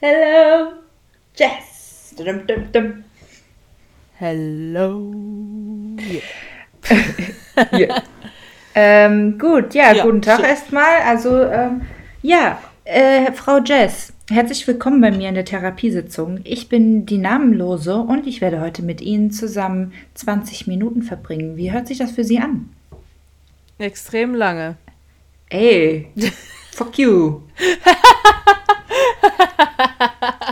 hello, Jess. Dum, dum, dum. Hello. Ja. ähm, gut, ja, Ja, guten Tag erstmal. Also, ähm, ja, äh, Frau Jess, herzlich willkommen bei mir in der Therapiesitzung. Ich bin die Namenlose und ich werde heute mit Ihnen zusammen 20 Minuten verbringen. Wie hört sich das für Sie an? Extrem lange. Ey, fuck you.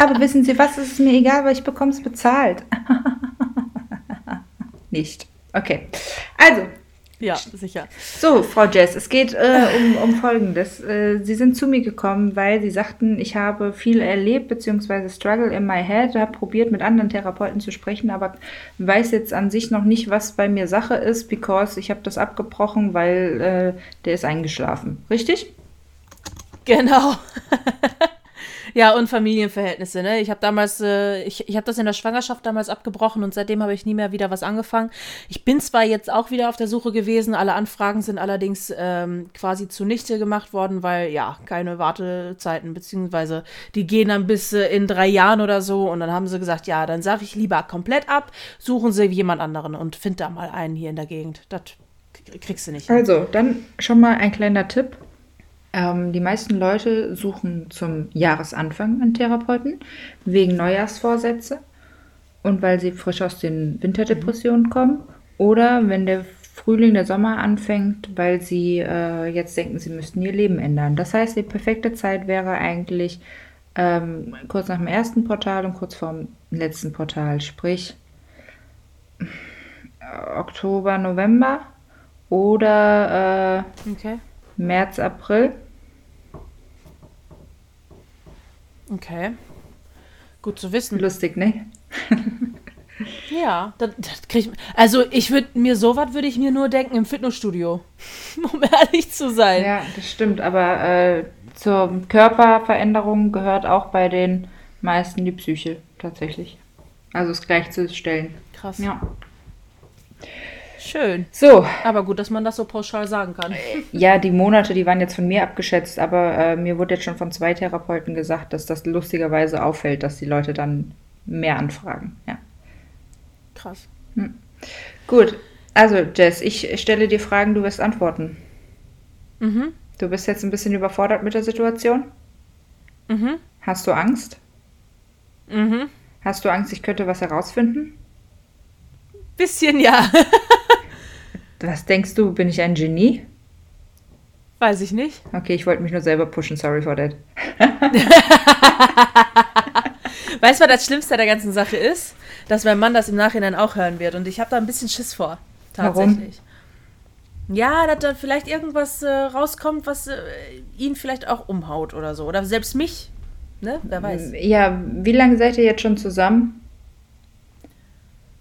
Aber wissen Sie was, es ist mir egal, weil ich bekomme es bezahlt. Nicht. Okay. Also, Ja, sicher. so, Frau Jess, es geht äh, um, um Folgendes. Äh, Sie sind zu mir gekommen, weil Sie sagten, ich habe viel erlebt, beziehungsweise Struggle in my head, habe probiert, mit anderen Therapeuten zu sprechen, aber weiß jetzt an sich noch nicht, was bei mir Sache ist, because ich habe das abgebrochen, weil äh, der ist eingeschlafen. Richtig? Genau. ja, und Familienverhältnisse, ne? Ich habe damals, äh, ich, ich habe das in der Schwangerschaft damals abgebrochen und seitdem habe ich nie mehr wieder was angefangen. Ich bin zwar jetzt auch wieder auf der Suche gewesen, alle Anfragen sind allerdings ähm, quasi zunichte gemacht worden, weil ja, keine Wartezeiten, beziehungsweise die gehen dann bis äh, in drei Jahren oder so und dann haben sie gesagt, ja, dann sage ich lieber komplett ab, suchen sie jemand anderen und find da mal einen hier in der Gegend. Das kriegst du nicht. Also, dann schon mal ein kleiner Tipp. Ähm, die meisten Leute suchen zum Jahresanfang einen Therapeuten wegen Neujahrsvorsätze und weil sie frisch aus den Winterdepressionen kommen oder wenn der Frühling, der Sommer anfängt, weil sie äh, jetzt denken, sie müssten ihr Leben ändern. Das heißt, die perfekte Zeit wäre eigentlich ähm, kurz nach dem ersten Portal und kurz vor dem letzten Portal, sprich Oktober, November oder äh, Okay. März, April. Okay. Gut zu wissen. Lustig, ne? Ja, das, das krieg ich. Also ich würde mir sowas würde ich mir nur denken im Fitnessstudio, um ehrlich zu sein. Ja, das stimmt. Aber äh, zur Körperveränderung gehört auch bei den meisten die Psyche tatsächlich. Also es gleichzustellen. Krass. Ja. Schön. So, Aber gut, dass man das so pauschal sagen kann. ja, die Monate, die waren jetzt von mir abgeschätzt, aber äh, mir wurde jetzt schon von zwei Therapeuten gesagt, dass das lustigerweise auffällt, dass die Leute dann mehr anfragen. Ja. Krass. Gut, also Jess, ich stelle dir Fragen, du wirst antworten. Mhm. Du bist jetzt ein bisschen überfordert mit der Situation? Mhm. Hast du Angst? Mhm. Hast du Angst, ich könnte was herausfinden? Bisschen ja. Was denkst du, bin ich ein Genie? Weiß ich nicht. Okay, ich wollte mich nur selber pushen, sorry for that. Weißt du, was das Schlimmste der ganzen Sache ist? Dass mein Mann das im Nachhinein auch hören wird. Und ich habe da ein bisschen Schiss vor. Tatsächlich. Ja, dass da vielleicht irgendwas äh, rauskommt, was äh, ihn vielleicht auch umhaut oder so. Oder selbst mich. Ne? Wer weiß. Ja, wie lange seid ihr jetzt schon zusammen?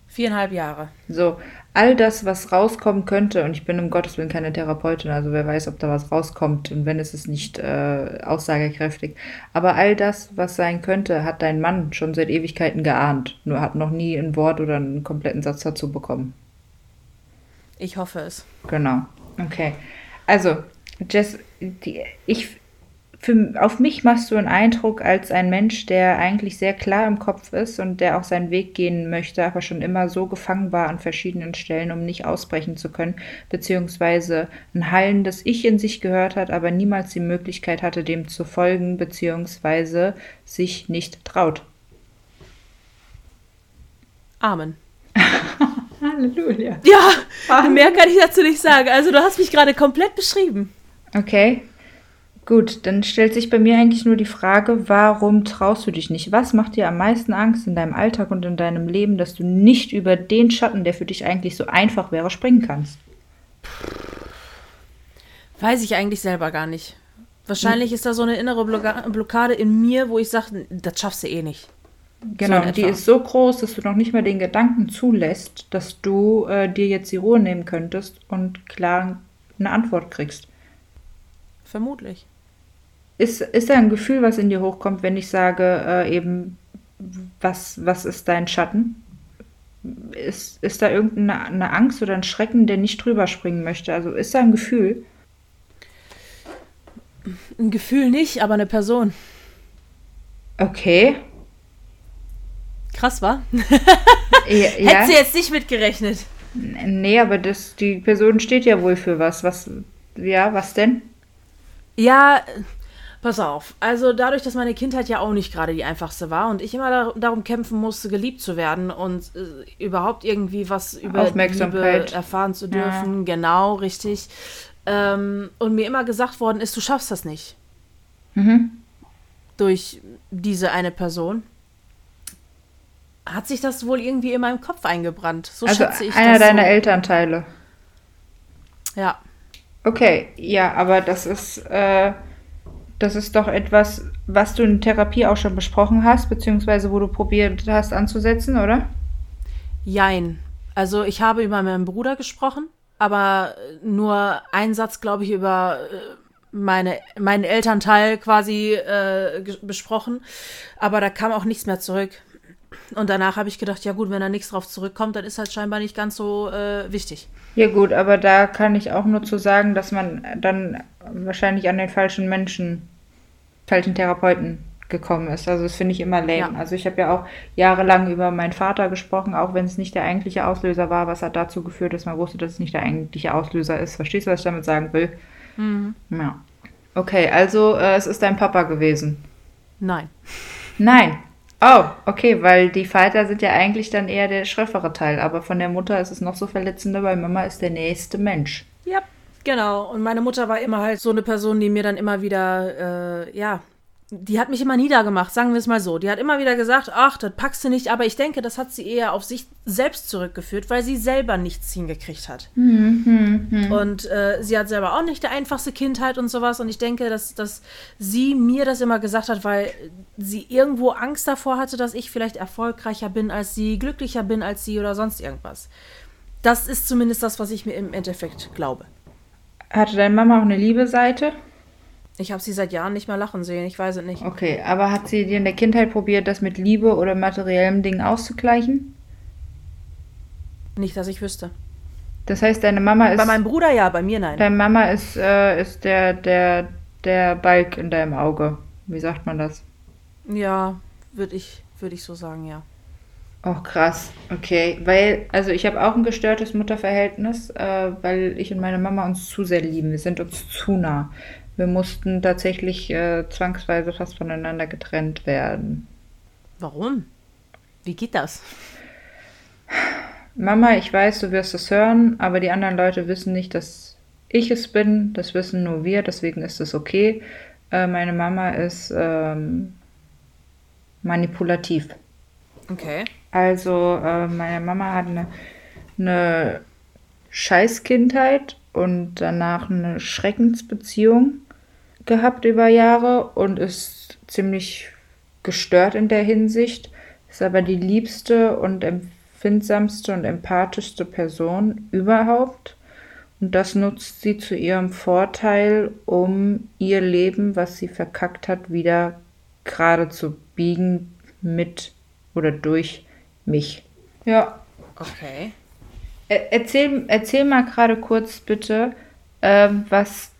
Viereinhalb Jahre. So, all das, was rauskommen könnte, und ich bin um Gottes Willen keine Therapeutin, also wer weiß, ob da was rauskommt, und wenn es ist nicht äh, aussagekräftig. Aber all das, was sein könnte, hat dein Mann schon seit Ewigkeiten geahnt, nur hat noch nie ein Wort oder einen kompletten Satz dazu bekommen. Ich hoffe es. Genau. Okay. Also, Jess, die, ich, für, auf mich machst du einen Eindruck als ein Mensch, der eigentlich sehr klar im Kopf ist und der auch seinen Weg gehen möchte, aber schon immer so gefangen war an verschiedenen Stellen, um nicht ausbrechen zu können, beziehungsweise ein hallendes Ich in sich gehört hat, aber niemals die Möglichkeit hatte, dem zu folgen, beziehungsweise sich nicht traut. Amen. Halleluja. Ja, mehr kann ich dazu nicht sagen. Also du hast mich gerade komplett beschrieben. Okay. Gut, dann stellt sich bei mir eigentlich nur die Frage, warum traust du dich nicht? Was macht dir am meisten Angst in deinem Alltag und in deinem Leben, dass du nicht über den Schatten, der für dich eigentlich so einfach wäre, springen kannst? Weiß ich eigentlich selber gar nicht. Wahrscheinlich ist da so eine innere Blockade in mir, wo ich sage, das schaffst du eh nicht. Genau, in die ist so groß, dass du noch nicht mal den Gedanken zulässt, dass du äh, dir jetzt die Ruhe nehmen könntest und klar eine Antwort kriegst. Vermutlich. Ist, ist da ein Gefühl, was in dir hochkommt, wenn ich sage, äh, eben, was, was ist dein Schatten? Ist, ist da irgendeine eine Angst oder ein Schrecken, der nicht drüber springen möchte? Also ist da ein Gefühl? Ein Gefühl nicht, aber eine Person. Okay. Krass, war? Ja, Hättest du jetzt nicht mitgerechnet. Nee, aber das, die Person steht ja wohl für was. Was, ja, was denn? Ja, pass auf. Also dadurch, dass meine Kindheit ja auch nicht gerade die einfachste war und ich immer da, darum kämpfen musste, geliebt zu werden und äh, überhaupt irgendwie was über. Liebe erfahren zu Ja. dürfen, genau, richtig. Ähm, und mir immer gesagt worden ist, du schaffst das nicht. Mhm. Durch diese eine Person. Hat sich das wohl irgendwie in meinem Kopf eingebrannt. So Also schätze ich einer das deiner so. Elternteile. Ja. Okay, ja, aber das ist, äh, das ist doch etwas, was du in Therapie auch schon besprochen hast, beziehungsweise wo du probiert hast anzusetzen, oder? Jein. Also ich habe über meinen Bruder gesprochen, aber nur ein Satz, glaube ich, über äh, meine, meinen Elternteil quasi äh, besprochen. Aber da kam auch nichts mehr zurück. Und danach habe ich gedacht, ja gut, wenn da nichts drauf zurückkommt, dann ist halt scheinbar nicht ganz so äh, wichtig. Ja gut, aber da kann ich auch nur zu sagen, dass man dann wahrscheinlich an den falschen Menschen, falschen Therapeuten gekommen ist. Also das finde ich immer lame. Ja. Also ich habe ja auch jahrelang über meinen Vater gesprochen, auch wenn es nicht der eigentliche Auslöser war, was hat dazu geführt, dass man wusste, dass es nicht der eigentliche Auslöser ist. Verstehst du, was ich damit sagen will? Ja. Okay, also äh, es ist dein Papa gewesen. Nein. Nein. Oh, okay, weil die Vater sind ja eigentlich dann eher der schroffere Teil, aber von der Mutter ist es noch so verletzender, weil Mama ist der nächste Mensch. Ja, genau. Und meine Mutter war immer halt so eine Person, die mir dann immer wieder, äh, ja, die hat mich immer niedergemacht, sagen wir es mal so. Die hat immer wieder gesagt, ach, das packst du nicht, aber ich denke, das hat sie eher auf sich selbst zurückgeführt, weil sie selber nichts hingekriegt hat. Und äh, sie hat selber auch nicht die einfachste Kindheit und sowas. Und ich denke, dass, dass sie mir das immer gesagt hat, weil sie irgendwo Angst davor hatte, dass ich vielleicht erfolgreicher bin als sie, glücklicher bin als sie oder sonst irgendwas. Das ist zumindest das, was ich mir im Endeffekt glaube. Hatte deine Mama auch eine liebe Seite? Ich habe sie seit Jahren nicht mehr lachen sehen, ich weiß es nicht. Okay, aber hat sie dir in der Kindheit probiert, das mit Liebe oder materiellem Dingen auszugleichen? Nicht, dass ich wüsste. Das heißt, deine Mama ist, Bei meinem Bruder ja, bei mir nein. deine Mama ist, äh, ist der, der, der Balk in deinem Auge. Wie sagt man das? Ja, würde ich, würd ich so sagen, ja. Oh, krass. Okay. Weil, also ich habe auch ein gestörtes Mutterverhältnis, äh, weil ich und meine Mama uns zu sehr lieben. Wir sind uns zu nah. Wir mussten tatsächlich äh, zwangsweise fast voneinander getrennt werden. Warum? Wie geht das? Mama, ich weiß, du wirst es hören, aber die anderen Leute wissen nicht, dass ich es bin. Das wissen nur wir, deswegen ist es okay. Äh, meine Mama ist ähm, manipulativ. Okay. Also, äh, meine Mama hat eine, eine Scheißkindheit und danach eine Schreckensbeziehung gehabt über Jahre und ist ziemlich gestört in der Hinsicht. Ist aber die liebste und empfindsamste und empathischste Person überhaupt. Und das nutzt sie zu ihrem Vorteil, um ihr Leben, was sie verkackt hat, wieder gerade zu biegen mit oder durch mich. Ja. Okay. Er- Erzähl, erzähl mal gerade kurz bitte, ähm, was,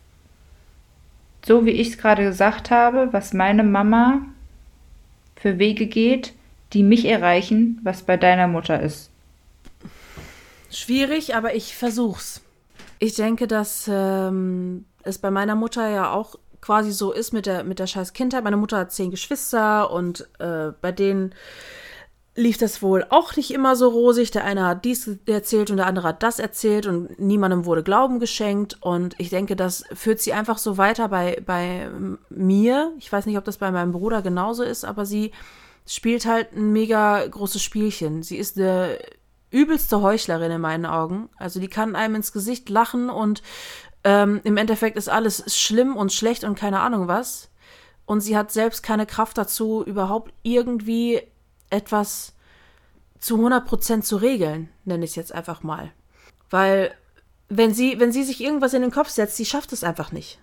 so wie ich es gerade gesagt habe, was meine Mama für Wege geht, die mich erreichen, was bei deiner Mutter ist. Schwierig, aber ich versuch's. Ich denke, dass ähm, es bei meiner Mutter ja auch quasi so ist mit der, mit der scheiß Kindheit. Meine Mutter hat zehn Geschwister und äh, bei denen lief das wohl auch nicht immer so rosig. Der eine hat dies erzählt und der andere hat das erzählt und niemandem wurde Glauben geschenkt. Und ich denke, das führt sie einfach so weiter bei, bei mir. Ich weiß nicht, ob das bei meinem Bruder genauso ist, aber sie spielt halt ein mega großes Spielchen. Sie ist eine übelste Heuchlerin in meinen Augen. Also die kann einem ins Gesicht lachen und ähm, im Endeffekt ist alles schlimm und schlecht und keine Ahnung was. Und sie hat selbst keine Kraft dazu, überhaupt irgendwie etwas zu 100% zu regeln, nenne ich es jetzt einfach mal. Weil, wenn sie, wenn sie sich irgendwas in den Kopf setzt, sie schafft es einfach nicht.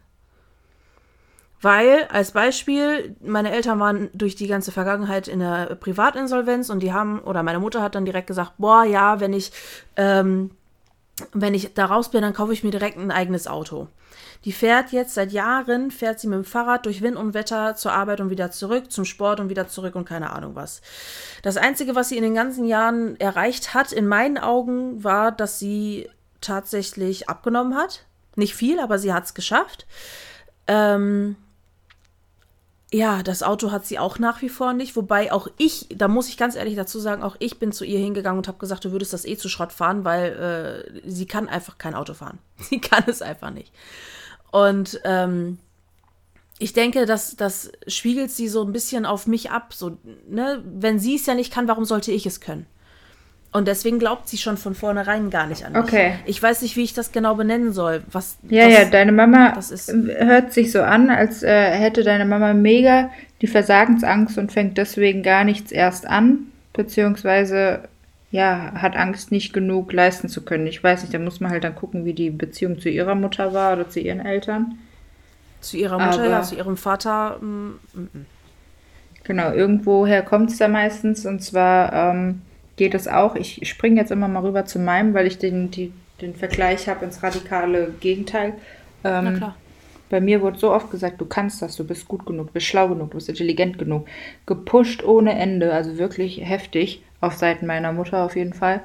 Weil, als Beispiel, meine Eltern waren durch die ganze Vergangenheit in der Privatinsolvenz und die haben, oder meine Mutter hat dann direkt gesagt, boah, ja, wenn ich, ähm, wenn ich da raus bin, dann kaufe ich mir direkt ein eigenes Auto. Die fährt jetzt seit Jahren, fährt sie mit dem Fahrrad durch Wind und Wetter zur Arbeit und wieder zurück, zum Sport und wieder zurück und keine Ahnung was. Das Einzige, was sie in den ganzen Jahren erreicht hat, in meinen Augen, war, dass sie tatsächlich abgenommen hat. Nicht viel, aber sie hat es geschafft. Ähm, ja, das Auto hat sie auch nach wie vor nicht. Wobei auch ich, da muss ich ganz ehrlich dazu sagen, auch ich bin zu ihr hingegangen und habe gesagt, du würdest das eh zu Schrott fahren, weil äh, sie kann einfach kein Auto fahren. Sie kann es einfach nicht. Und ähm, ich denke, das, das spiegelt sie so ein bisschen auf mich ab. So, ne? Wenn sie es ja nicht kann, warum sollte ich es können? Und deswegen glaubt sie schon von vornherein gar nicht an mich. Okay. Ich weiß nicht, wie ich das genau benennen soll. Was, Ja, was, ja, deine Mama hört sich so an, als äh, hätte deine Mama mega die Versagensangst und fängt deswegen gar nichts erst an, beziehungsweise ja, hat Angst, nicht genug leisten zu können. Ich weiß nicht, da muss man halt dann gucken, wie die Beziehung zu ihrer Mutter war oder zu ihren Eltern. Zu ihrer Mutter, Aber- ja, zu ihrem Vater. mm, mm, mm. Genau, irgendwoher kommt es da meistens. Und zwar ähm, geht es auch, ich springe jetzt immer mal rüber zu meinem, weil ich den, die, den Vergleich habe ins radikale Gegenteil. Ähm, Na klar. Bei mir wurde so oft gesagt, du kannst das, du bist gut genug, du bist schlau genug, du bist intelligent genug. Gepusht ohne Ende, also wirklich heftig, auf Seiten meiner Mutter auf jeden Fall,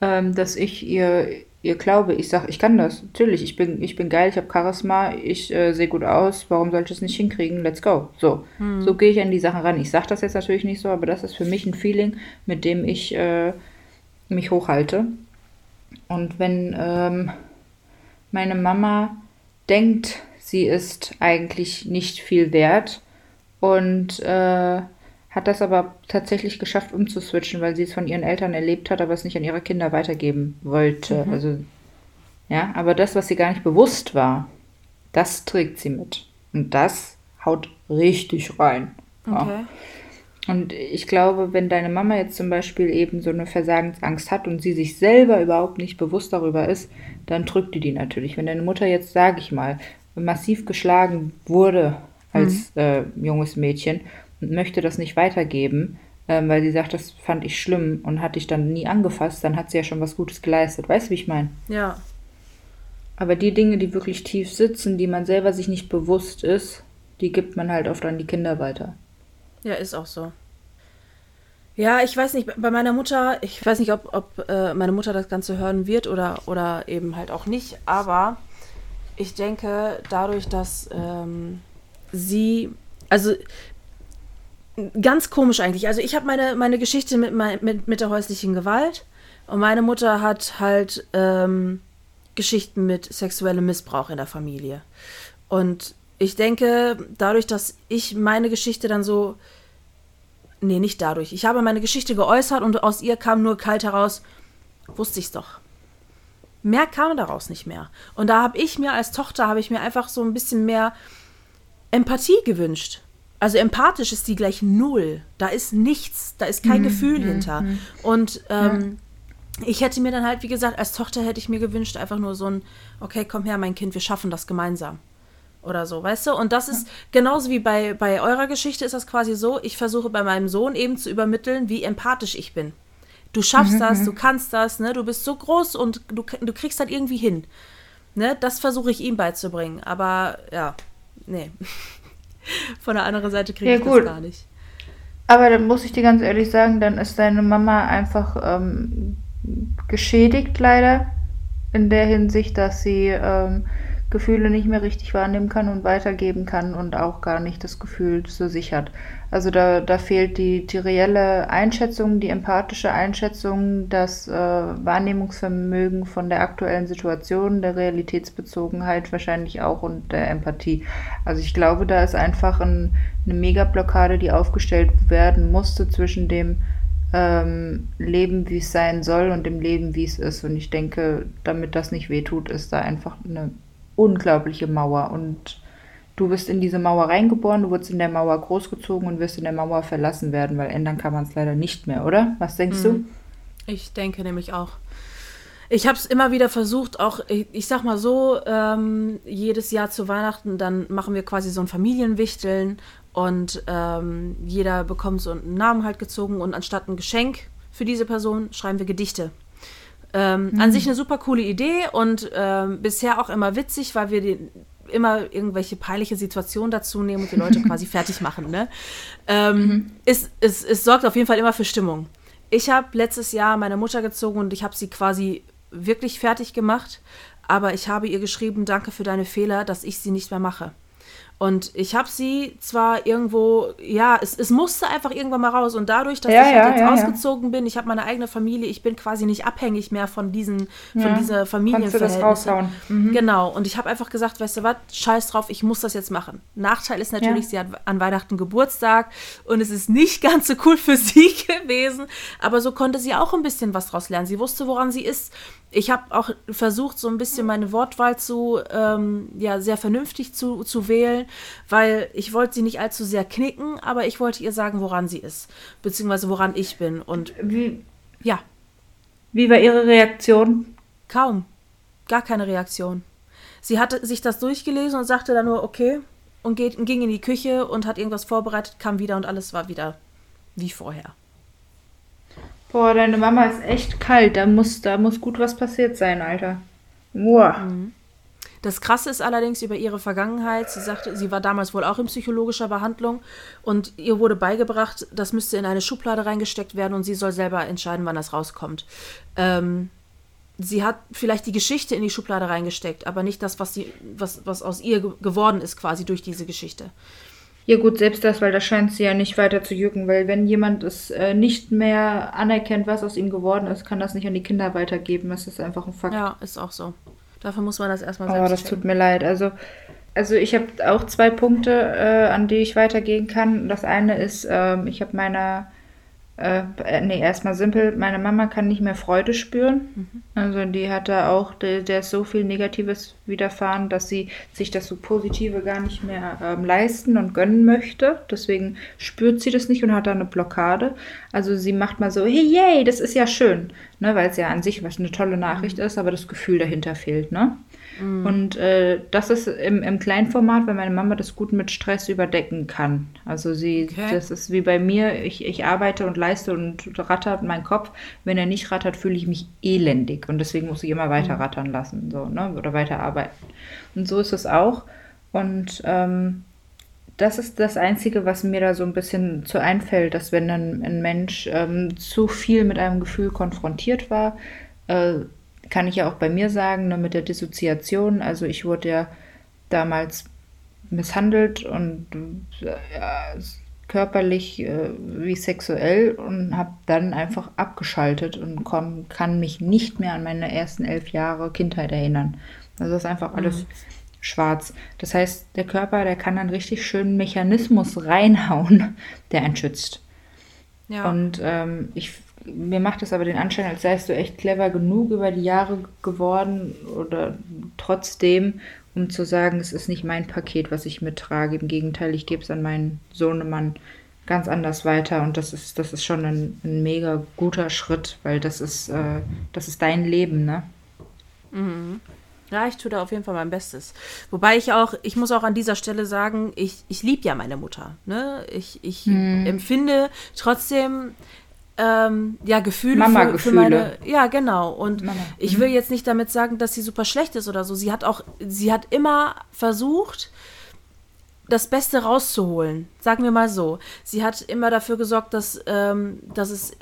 ähm, dass ich ihr, ihr glaube. Ich sage, ich kann das, natürlich, ich bin, ich bin geil, ich habe Charisma, ich äh, sehe gut aus, warum sollte ich es nicht hinkriegen? Let's go. So, so gehe ich an die Sachen ran. Ich sage das jetzt natürlich nicht so, aber das ist für mich ein Feeling, mit dem ich äh, mich hochhalte. Und wenn ähm, meine Mama denkt, sie ist eigentlich nicht viel wert und äh, hat das aber tatsächlich geschafft umzuswitchen, weil sie es von ihren Eltern erlebt hat, aber es nicht an ihre Kinder weitergeben wollte. Also ja, aber das, was sie gar nicht bewusst war, das trägt sie mit. Und das haut richtig rein. Ja. Okay. Und ich glaube, wenn deine Mama jetzt zum Beispiel eben so eine Versagensangst hat und sie sich selber überhaupt nicht bewusst darüber ist, dann drückt die die natürlich. Wenn deine Mutter jetzt, sage ich mal, massiv geschlagen wurde als äh, junges Mädchen möchte das nicht weitergeben, ähm, weil sie sagt, das fand ich schlimm und hat dich dann nie angefasst, dann hat sie ja schon was Gutes geleistet. Weißt du, wie ich meine? Ja. Aber die Dinge, die wirklich tief sitzen, die man selber sich nicht bewusst ist, die gibt man halt oft an die Kinder weiter. Ja, ist auch so. Ja, ich weiß nicht, bei meiner Mutter, ich weiß nicht, ob, ob äh, meine Mutter das Ganze hören wird oder, oder eben halt auch nicht, aber ich denke, dadurch, dass ähm, sie, also ganz komisch eigentlich, also ich habe meine, meine Geschichte mit, mit, mit der häuslichen Gewalt und meine Mutter hat halt ähm, Geschichten mit sexuellem Missbrauch in der Familie. Und ich denke, dadurch, dass ich meine Geschichte dann so Nee, nicht dadurch. Ich habe meine Geschichte geäußert und aus ihr kam nur kalt heraus, wusste ich's doch. Mehr kam daraus nicht mehr. Und da habe ich mir als Tochter, habe ich mir einfach so ein bisschen mehr Empathie gewünscht. Also empathisch ist die gleich null. Da ist nichts, da ist kein Gefühl hinter. Und ähm, ich hätte mir dann halt, wie gesagt, als Tochter hätte ich mir gewünscht, einfach nur so ein, okay, komm her, mein Kind, wir schaffen das gemeinsam oder so, weißt du? Und das ist genauso wie bei, bei eurer Geschichte ist das quasi so, ich versuche bei meinem Sohn eben zu übermitteln, wie empathisch ich bin. Du schaffst das, du kannst das, ne? Du bist so groß und du, du kriegst das irgendwie hin. Ne? Das versuche ich ihm beizubringen. Aber ja, nee. Von der anderen Seite kriege Ja, ich gut. das gar nicht. Aber dann muss ich dir ganz ehrlich sagen, dann ist deine Mama einfach ähm, geschädigt leider. In der Hinsicht, dass sie ähm, Gefühle nicht mehr richtig wahrnehmen kann und weitergeben kann und auch gar nicht das Gefühl zu sich hat. Also da, da fehlt die, die reelle Einschätzung, die empathische Einschätzung, das äh, Wahrnehmungsvermögen von der aktuellen Situation, der Realitätsbezogenheit wahrscheinlich auch und der Empathie. Also ich glaube, da ist einfach ein, eine Megablockade, die aufgestellt werden musste zwischen dem ähm, Leben, wie es sein soll und dem Leben, wie es ist. Und ich denke, damit das nicht wehtut, ist da einfach eine unglaubliche Mauer. Und du bist in diese Mauer reingeboren, du wurdest in der Mauer großgezogen und wirst in der Mauer verlassen werden, weil ändern kann man es leider nicht mehr, oder? Was denkst mhm. du? Ich denke nämlich auch. Ich habe es immer wieder versucht, auch, ich, ich sag mal so, ähm, jedes Jahr zu Weihnachten, dann machen wir quasi so ein Familienwichteln und ähm, jeder bekommt so einen Namen halt gezogen und anstatt ein Geschenk für diese Person schreiben wir Gedichte. Ähm, mhm. An sich eine super coole Idee und ähm, bisher auch immer witzig, weil wir die, immer irgendwelche peinliche Situationen dazu nehmen und die Leute quasi fertig machen. Ne? Ähm, mhm. es, es, es sorgt auf jeden Fall immer für Stimmung. Ich habe letztes Jahr meine Mutter gezogen und ich habe sie quasi wirklich fertig gemacht, aber ich habe ihr geschrieben, danke für deine Fehler, dass ich sie nicht mehr mache. Und ich habe sie zwar irgendwo, ja, es, es musste einfach irgendwann mal raus. Und dadurch, dass ja, ich halt ja, jetzt ja, ausgezogen bin, ich habe meine eigene Familie, ich bin quasi nicht abhängig mehr von diesen, von dieser Familienverhältnisse. Mhm. Genau. Und ich habe einfach gesagt, weißt du was, scheiß drauf, ich muss das jetzt machen. Nachteil ist natürlich, sie hat an Weihnachten Geburtstag und es ist nicht ganz so cool für sie gewesen. Aber so konnte sie auch ein bisschen was draus lernen. Sie wusste, woran sie ist ich habe auch versucht, so ein bisschen meine Wortwahl zu, ähm, ja, sehr vernünftig zu, zu wählen, weil ich wollte sie nicht allzu sehr knicken, aber ich wollte ihr sagen, woran sie ist, beziehungsweise woran ich bin. Und wie, ja. Wie war ihre Reaktion? Kaum. Gar keine Reaktion. Sie hatte sich das durchgelesen und sagte dann nur, okay, und geht, ging in die Küche und hat irgendwas vorbereitet, kam wieder und alles war wieder wie vorher. Boah, deine Mama ist echt kalt. Da muss, da muss gut was passiert sein, Alter. Boah. Mhm. Das Krasse ist allerdings über ihre Vergangenheit. Sie sagte, sie war damals wohl auch in psychologischer Behandlung und ihr wurde beigebracht, das müsste in eine Schublade reingesteckt werden und sie soll selber entscheiden, wann das rauskommt. Ähm, sie hat vielleicht die Geschichte in die Schublade reingesteckt, aber nicht das, was, sie, was, was aus ihr geworden ist, quasi durch diese Geschichte. Ja gut, selbst das, weil da scheint sie ja nicht weiter zu jucken, weil wenn jemand es äh, nicht mehr anerkennt, was aus ihm geworden ist, kann das nicht an die Kinder weitergeben. Das ist einfach ein Fakt. Ja, ist auch so. Dafür muss man das erstmal selbst Oh, das checken. tut mir leid. Also, also ich habe auch zwei Punkte, äh, an die ich weitergehen kann. Das eine ist, ähm, ich habe meiner äh, äh, nee, erstmal simpel. Meine Mama kann nicht mehr Freude spüren. Mhm. Also die hatte auch, der, der, ist so viel Negatives widerfahren, dass sie sich das so Positive gar nicht mehr ähm, leisten und gönnen möchte. Deswegen spürt sie das nicht und hat da eine Blockade. Also sie macht mal so, hey, yay, das ist ja schön. Ne, Weil es ja an sich was eine tolle Nachricht mhm. ist, aber das Gefühl dahinter fehlt. Ne? Mhm. Und äh, das ist im, im Kleinformat, weil meine Mama das gut mit Stress überdecken kann. Also sie, okay. das ist wie bei mir, ich, ich arbeite und leiste und rattert mein Kopf. Wenn er nicht rattert, fühle ich mich elendig. Und deswegen muss ich immer weiter mhm. rattern lassen, so, ne? Oder weiter arbeiten. Und so ist es auch. Und ähm, das ist das Einzige, was mir da so ein bisschen zu einfällt, dass wenn ein, ein Mensch ähm, zu viel mit einem Gefühl konfrontiert war, äh, kann ich ja auch bei mir sagen, ne, mit der Dissoziation. Also ich wurde ja damals misshandelt und äh, körperlich äh, wie sexuell und habe dann einfach abgeschaltet und komm, kann mich nicht mehr an meine ersten elf Jahre Kindheit erinnern. Also das ist einfach alles mhm. schwarz. Das heißt, der Körper, der kann dann richtig schön Mechanismus reinhauen, der einen schützt. Ja. Und ähm, ich mir macht es aber den Anschein, als seist du echt clever genug über die Jahre geworden oder trotzdem, um zu sagen, es ist nicht mein Paket, was ich mittrage. Im Gegenteil, ich gebe es an meinen Sohnemann ganz anders weiter und das ist, das ist schon ein, ein mega guter Schritt, weil das ist, äh, das ist dein Leben, ne? Mhm. Ja, ich tue da auf jeden Fall mein Bestes. Wobei ich auch, ich muss auch an dieser Stelle sagen, ich, ich liebe ja meine Mutter. Ne? Ich, ich hm. empfinde trotzdem ähm, ja, Gefühle Mama für, für meine. Ja, genau. Und Mama. ich will jetzt nicht damit sagen, dass sie super schlecht ist oder so. Sie hat auch, sie hat immer versucht, das Beste rauszuholen. Sagen wir mal so. Sie hat immer dafür gesorgt, dass, ähm, dass es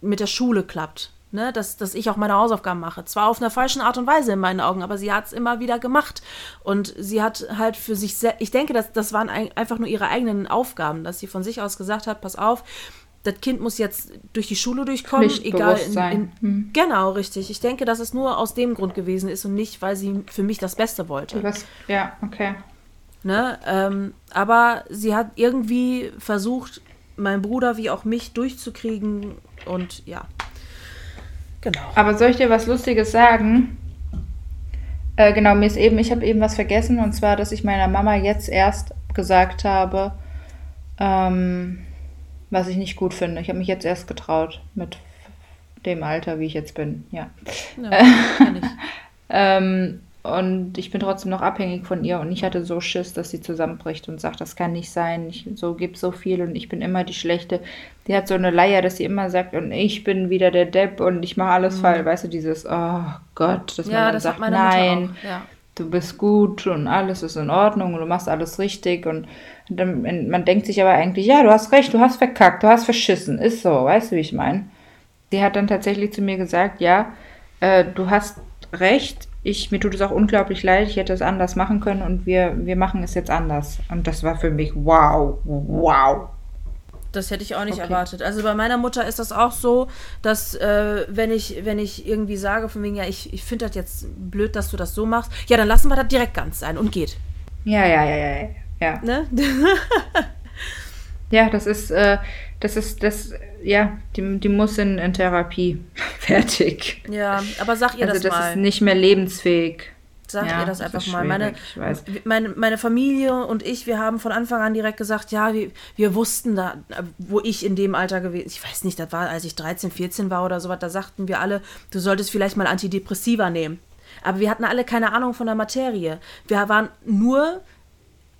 mit der Schule klappt. ne, dass, dass ich auch meine Hausaufgaben mache. Zwar auf einer falschen Art und Weise in meinen Augen, aber sie hat es immer wieder gemacht. Und sie hat halt für sich, sehr, ich denke, das, das waren ein, einfach nur ihre eigenen Aufgaben, dass sie von sich aus gesagt hat, pass auf, das Kind muss jetzt durch die Schule durchkommen, egal in, in hm. genau richtig. Ich denke, dass es nur aus dem Grund gewesen ist und nicht, weil sie für mich das Beste wollte. Was, ja, okay. Ne, ähm, aber sie hat irgendwie versucht, meinen Bruder wie auch mich durchzukriegen und ja, genau. Aber soll ich dir was Lustiges sagen? Äh, genau, mir ist eben, ich habe eben was vergessen und zwar, dass ich meiner Mama jetzt erst gesagt habe, ähm, was ich nicht gut finde. Ich habe mich jetzt erst getraut mit dem Alter, wie ich jetzt bin. Ja. ja ähm, und ich bin trotzdem noch abhängig von ihr und ich hatte so Schiss, dass sie zusammenbricht und sagt, das kann nicht sein, ich, so gibt so viel und ich bin immer die Schlechte. Die hat so eine Leier, dass sie immer sagt, und ich bin wieder der Depp und ich mache alles mhm. falsch. Weißt du, dieses, oh Gott, dass ja, man dann das sagt, nein, ja. du bist gut und alles ist in Ordnung und du machst alles richtig und dann, man denkt sich aber eigentlich, ja, du hast recht, du hast verkackt, du hast verschissen. Ist so, weißt du, wie ich meine? Die hat dann tatsächlich zu mir gesagt, ja, äh, du hast recht, ich, mir tut es auch unglaublich leid, ich hätte es anders machen können und wir, wir machen es jetzt anders. Und das war für mich wow, wow. Das hätte ich auch nicht okay. erwartet. Also bei meiner Mutter ist das auch so, dass äh, wenn ich wenn ich irgendwie sage von wegen ja ich, ich finde das jetzt blöd, dass du das so machst, ja dann lassen wir das direkt ganz sein und geht. Ja ja ja ja ja. Ne? ja, das ist, äh, das ist, das, ja, die, die muss in, in Therapie. Fertig. Ja, aber sag ihr also das, mal. das ist nicht mehr lebensfähig. Sag ja, ihr das einfach das mal. Meine, meine, meine Familie und ich, wir haben von Anfang an direkt gesagt, ja, wir, wir wussten da, wo ich in dem Alter gewesen, ich weiß nicht, das war, als ich 13, 14 war oder sowas, da sagten wir alle, du solltest vielleicht mal Antidepressiva nehmen. Aber wir hatten alle keine Ahnung von der Materie. Wir waren nur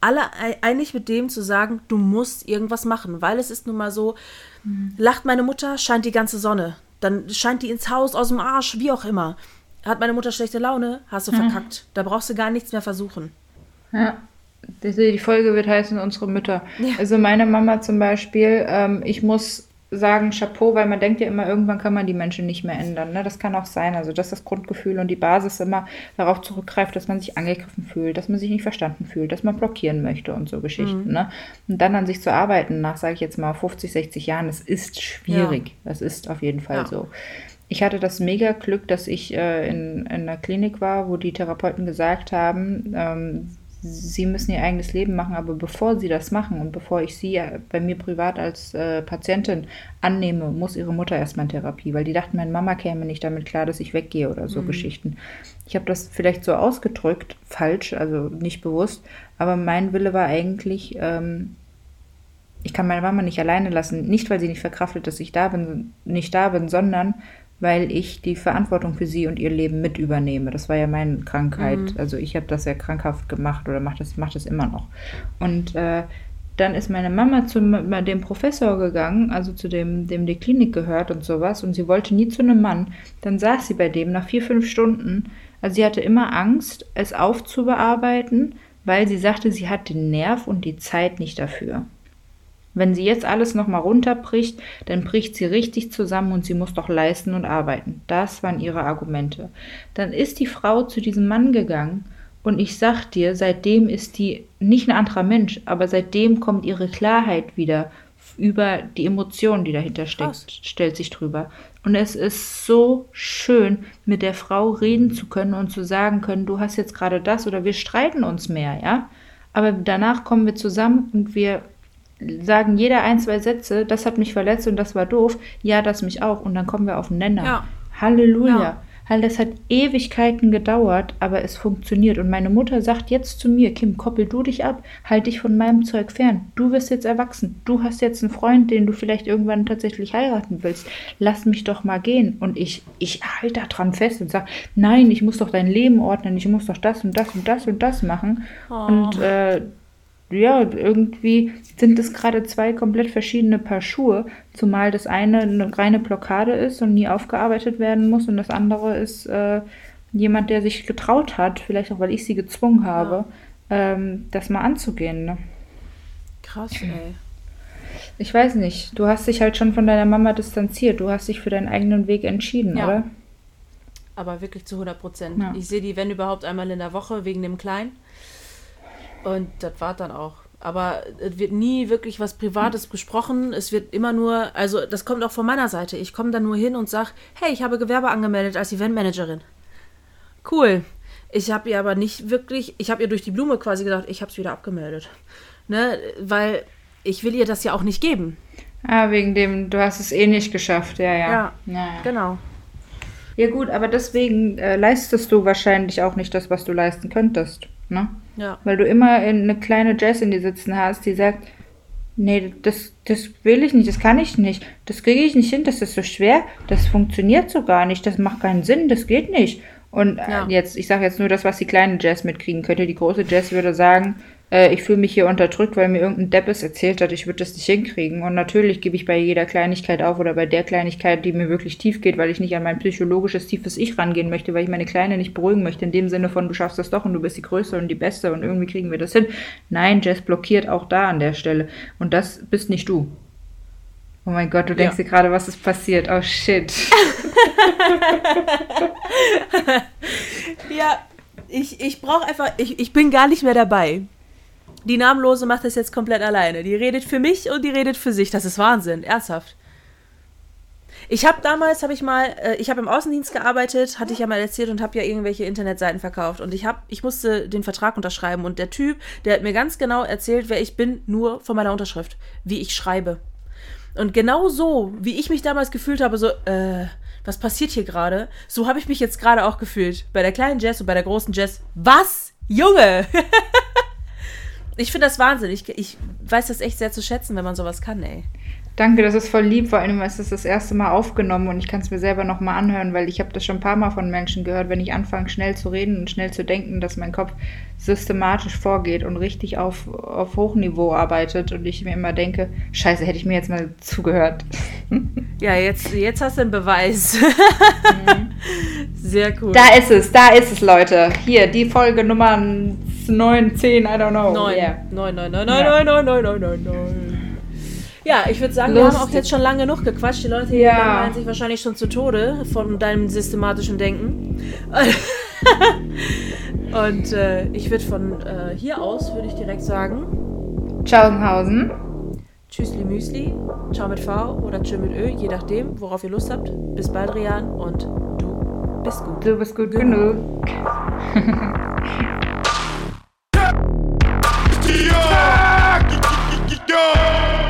alle einig mit dem zu sagen, du musst irgendwas machen, weil es ist nun mal so, mhm. lacht meine Mutter, scheint die ganze Sonne. Dann scheint die ins Haus, aus dem Arsch, wie auch immer. Hat meine Mutter schlechte Laune, hast du mhm. verkackt. Da brauchst du gar nichts mehr versuchen. Ja. Die Folge wird heißen, unsere Mütter. Ja. Also meine Mama zum Beispiel, ähm, ich muss sagen Chapeau, weil man denkt ja immer, irgendwann kann man die Menschen nicht mehr ändern. Ne? Das kann auch sein. Also, dass das Grundgefühl und die Basis immer darauf zurückgreift, dass man sich angegriffen fühlt, dass man sich nicht verstanden fühlt, dass man blockieren möchte und so Geschichten. Mhm. Ne? Und dann an sich zu arbeiten, nach, sage ich jetzt mal, 50, 60 Jahren, das ist schwierig. Ja. Das ist auf jeden Fall ja. so. Ich hatte das mega Glück, dass ich äh, in, in einer Klinik war, wo die Therapeuten gesagt haben, ähm, sie müssen ihr eigenes Leben machen, aber bevor sie das machen und bevor ich sie äh, bei mir privat als äh, Patientin annehme, muss ihre Mutter erstmal in Therapie, weil die dachten, meine Mama käme nicht damit klar, dass ich weggehe oder so mhm. Geschichten. Ich habe das vielleicht so ausgedrückt, falsch, also nicht bewusst, aber mein Wille war eigentlich, ähm, ich kann meine Mama nicht alleine lassen, nicht weil sie nicht verkraftet, dass ich da bin, nicht da bin, sondern weil ich die Verantwortung für sie und ihr Leben mit übernehme. Das war ja meine Krankheit. Mhm. Also ich habe das ja krankhaft gemacht oder mache das, mach das immer noch. Und äh, dann ist meine Mama zu dem Professor gegangen, also zu dem, dem die Klinik gehört und sowas, und sie wollte nie zu einem Mann. Dann saß sie bei dem nach vier, fünf Stunden. Also sie hatte immer Angst, es aufzubearbeiten, weil sie sagte, sie hat den Nerv und die Zeit nicht dafür. Wenn sie jetzt alles nochmal runterbricht, dann bricht sie richtig zusammen und sie muss doch leisten und arbeiten. Das waren ihre Argumente. Dann ist die Frau zu diesem Mann gegangen und ich sag dir, seitdem ist die nicht ein anderer Mensch, aber seitdem kommt ihre Klarheit wieder über die Emotionen, die dahinter steckt, stellt sich drüber. Und es ist so schön, mit der Frau reden zu können und zu sagen können, du hast jetzt gerade das oder wir streiten uns mehr, ja. Aber danach kommen wir zusammen und wir sagen jeder ein, zwei Sätze, das hat mich verletzt und das war doof, ja, das mich auch. Und dann kommen wir auf den Nenner. Ja. Halleluja. Ja. Halt, das hat Ewigkeiten gedauert, aber es funktioniert. Und meine Mutter sagt jetzt zu mir, Kim, koppel du dich ab, halt dich von meinem Zeug fern. Du wirst jetzt erwachsen. Du hast jetzt einen Freund, den du vielleicht irgendwann tatsächlich heiraten willst. Lass mich doch mal gehen. Und ich, ich halte da dran fest und sage, nein, ich muss doch dein Leben ordnen, ich muss doch das und das und das und das machen. Oh. Und äh, ja, irgendwie sind es gerade zwei komplett verschiedene Paar Schuhe, zumal das eine eine reine Blockade ist und nie aufgearbeitet werden muss und das andere ist äh, jemand, der sich getraut hat, vielleicht auch weil ich sie gezwungen habe, ja. ähm, das mal anzugehen. Ne? Krass, ey. Ich weiß nicht. Du hast dich halt schon von deiner Mama distanziert. Du hast dich für deinen eigenen Weg entschieden, Ja. oder? Aber wirklich zu 100 Prozent. Ja. Ich sehe die, wenn überhaupt, einmal in der Woche wegen dem Kleinen. Und das war dann auch. Aber es wird nie wirklich was Privates besprochen. Es wird immer nur, also das kommt auch von meiner Seite. Ich komme dann nur hin und sage, hey, ich habe Gewerbe angemeldet als Eventmanagerin. Cool. Ich habe ihr aber nicht wirklich, ich habe ihr durch die Blume quasi gesagt, ich habe es wieder abgemeldet. Ne? Weil ich will ihr das ja auch nicht geben. Ah, wegen dem, du hast es eh nicht geschafft. Ja, ja. Ja. ja, ja. Genau. ja gut, aber deswegen äh, leistest du wahrscheinlich auch nicht das, was du leisten könntest. Ne? Ja. Weil du immer eine kleine Jess in dir sitzen hast, die sagt, nee, das, das will ich nicht, das kann ich nicht, das kriege ich nicht hin, das ist so schwer, das funktioniert so gar nicht, das macht keinen Sinn, das geht nicht. Und äh, Ja. jetzt, ich sage jetzt nur das, was die kleine Jess mitkriegen könnte. Die große Jess würde sagen, äh, ich fühle mich hier unterdrückt, weil mir irgendein Depp es erzählt hat, ich würde das nicht hinkriegen. Und natürlich gebe ich bei jeder Kleinigkeit auf oder bei der Kleinigkeit, die mir wirklich tief geht, weil ich nicht an mein psychologisches tiefes Ich rangehen möchte, weil ich meine Kleine nicht beruhigen möchte, in dem Sinne von, du schaffst das doch und du bist die Größte und die Beste und irgendwie kriegen wir das hin. Nein, Jess blockiert auch da an der Stelle. Und das bist nicht du. Oh mein Gott, du denkst Ja. dir gerade, was ist passiert? Oh shit. Ja, ich, ich brauche einfach, ich, ich bin gar nicht mehr dabei. Die Namenlose macht das jetzt komplett alleine. Die redet für mich und die redet für sich. Das ist Wahnsinn, ernsthaft. Ich habe damals, habe ich mal, äh, ich habe im Außendienst gearbeitet, hatte ich ja mal erzählt und habe ja irgendwelche Internetseiten verkauft. Und ich habe, ich musste den Vertrag unterschreiben und der Typ, der hat mir ganz genau erzählt, wer ich bin, nur von meiner Unterschrift, wie ich schreibe. Und genau so, wie ich mich damals gefühlt habe, so, äh, was passiert hier gerade? So habe ich mich jetzt gerade auch gefühlt. Bei der kleinen Jess und bei der großen Jess. Was? Junge! ich finde das Wahnsinn. Ich, ich weiß das echt sehr zu schätzen, wenn man sowas kann, ey. Danke, das ist voll lieb. Vor allem ist es das erste Mal aufgenommen und ich kann es mir selber nochmal anhören, weil ich habe das schon ein paar Mal von Menschen gehört, wenn ich anfange schnell zu reden und schnell zu denken, dass mein Kopf systematisch vorgeht und richtig auf, auf Hochniveau arbeitet und ich mir immer denke, scheiße, hätte ich mir jetzt mal zugehört. Ja, jetzt, jetzt hast du einen Beweis. Sehr cool. Da ist es, da ist es, Leute. Hier, die Folge Nummer 9, 10, I don't know. Neun. Yeah. Neun, neun, neun, Ja. neun, neun, neun, neun, neun, neun. Ja, ich würde sagen, wir haben auch Lustig. jetzt schon lange genug gequatscht. Die Leute hier Ja. langweilen sich wahrscheinlich schon zu Tode von deinem systematischen Denken. Und äh, ich würde von äh, hier aus, würde ich direkt sagen, Tschaußenhausen. Tschüssli Müsli, Ciao mit V oder Tschö mit Ö, je nachdem, worauf ihr Lust habt. Bis bald, Rian, und du bist gut. Du bist gut genug. Yeah.